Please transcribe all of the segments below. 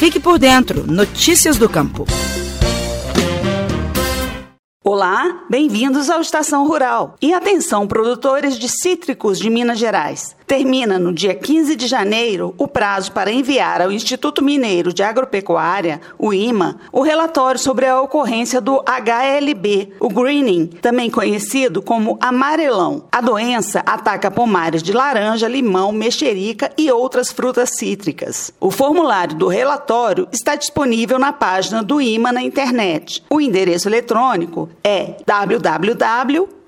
Fique por dentro. Notícias do Campo. Olá, bem-vindos ao Estação Rural. E atenção, produtores de cítricos de Minas Gerais. Termina no dia 15 de janeiro o prazo para enviar ao Instituto Mineiro de Agropecuária, o IMA, o relatório sobre a ocorrência do HLB, o greening, também conhecido como amarelão. A doença ataca pomares de laranja, limão, mexerica e outras frutas cítricas. O formulário do relatório está disponível na página do IMA na internet. O endereço eletrônico é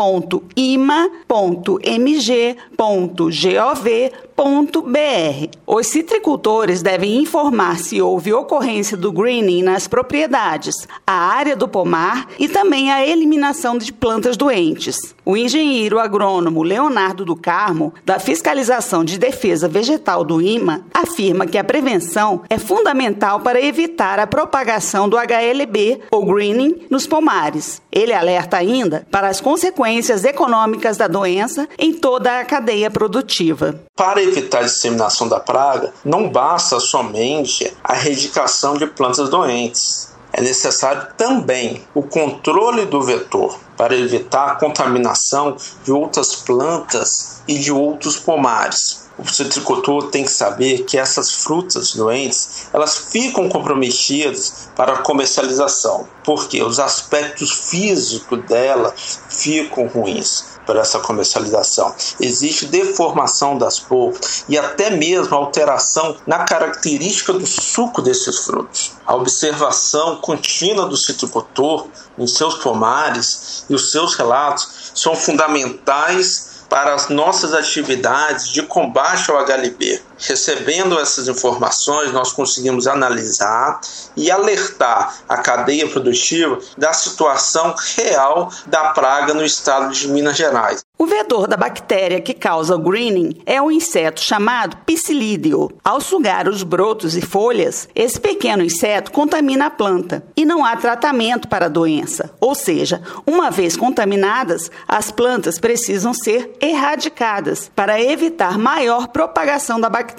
www.ima.mg.gov.br. Os citricultores devem informar se houve ocorrência do greening nas propriedades, a área do pomar e também a eliminação de plantas doentes. O engenheiro agrônomo Leonardo do Carmo, da Fiscalização de Defesa Vegetal do IMA, afirma que a prevenção é fundamental para evitar a propagação do HLB, ou greening, nos pomares. Ele alerta ainda para as consequências econômicas da doença em toda a cadeia produtiva. Para evitar a disseminação da praga, não basta somente a erradicação de plantas doentes. É necessário também o controle do vetor para evitar a contaminação de outras plantas e de outros pomares. O citricultor tem que saber que essas frutas doentes elas ficam comprometidas para a comercialização, porque os aspectos físicos dela ficam ruins por essa comercialização. Existe deformação das polpas e até mesmo alteração na característica do suco desses frutos. A observação contínua do citricultor em seus pomares e os seus relatos são fundamentais para as nossas atividades de combate ao HLB. Recebendo essas informações, nós conseguimos analisar e alertar a cadeia produtiva da situação real da praga no estado de Minas Gerais. O vedor da bactéria que causa o greening é um inseto chamado psilídeo. Ao sugar os brotos e folhas, esse pequeno inseto contamina a planta e não há tratamento para a doença. Ou seja, uma vez contaminadas, as plantas precisam ser erradicadas para evitar maior propagação da bactéria.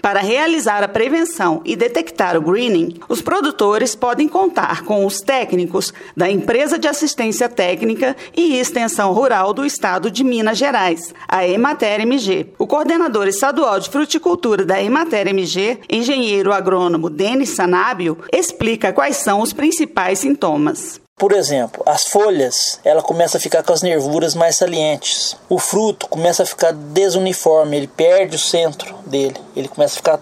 Para realizar a prevenção e detectar o greening, os produtores podem contar com os técnicos da Empresa de Assistência Técnica e Extensão Rural do Estado de Minas Gerais, a Emater MG. O coordenador estadual de fruticultura da Emater MG, engenheiro agrônomo Denis Sanábio, explica quais são os principais sintomas. Por exemplo, as folhas, ela começa a ficar com as nervuras mais salientes. O fruto começa a ficar desuniforme, ele perde o centro dele, ele começa a ficar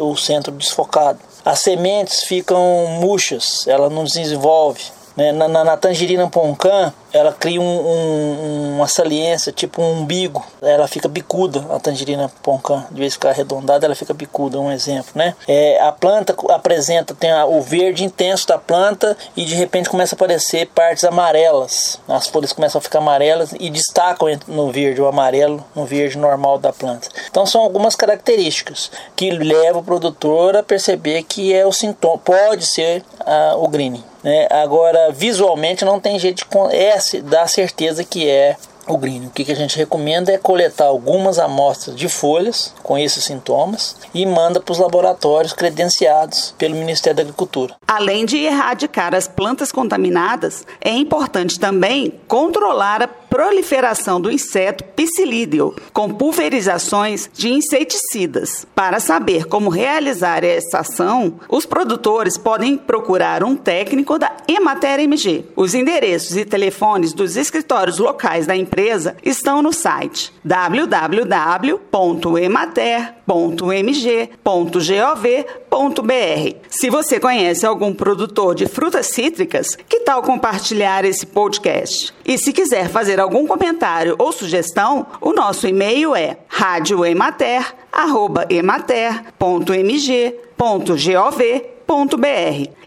o centro desfocado. As sementes ficam murchas, ela não desenvolve. Né? Na, na, na tangerina poncã, ela cria um, um, uma saliência, tipo um umbigo. Ela fica bicuda, a tangerina poncã. De vez em ficar arredondada, ela fica bicuda, um exemplo, né? É, a planta apresenta, tem a, o verde intenso da planta e de repente começa a aparecer partes amarelas. As folhas começam a ficar amarelas e destacam no verde, o amarelo, no verde normal da planta. Então são algumas características que levam o produtor a perceber que é o sintoma, pode ser uh, o greening. Né? Agora, visualmente não tem jeito de é, dar certeza que é o green. O que, que a gente recomenda é coletar algumas amostras de folhas com esses sintomas e manda para os laboratórios credenciados pelo Ministério da Agricultura. Além de erradicar as plantas contaminadas, é importante também controlar a proliferação do inseto psilídeo com pulverizações de inseticidas. Para saber como realizar essa ação, os produtores podem procurar um técnico da Emater MG. Os endereços e telefones dos escritórios locais da empresa estão no site www.emater.mg.gov.br. Se você conhece algum produtor de frutas cítricas, que tal compartilhar esse podcast? E se quiser fazer algum comentário ou sugestão, o nosso e-mail é radioemater@emater.mg.gov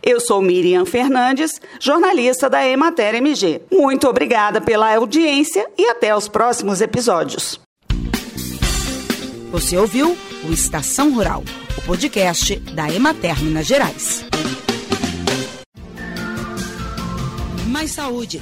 eu sou Miriam Fernandes, jornalista da Emater MG. Muito obrigada pela audiência e até os próximos episódios. Você ouviu o Estação Rural, o podcast da Emater Minas Gerais. Mais saúde.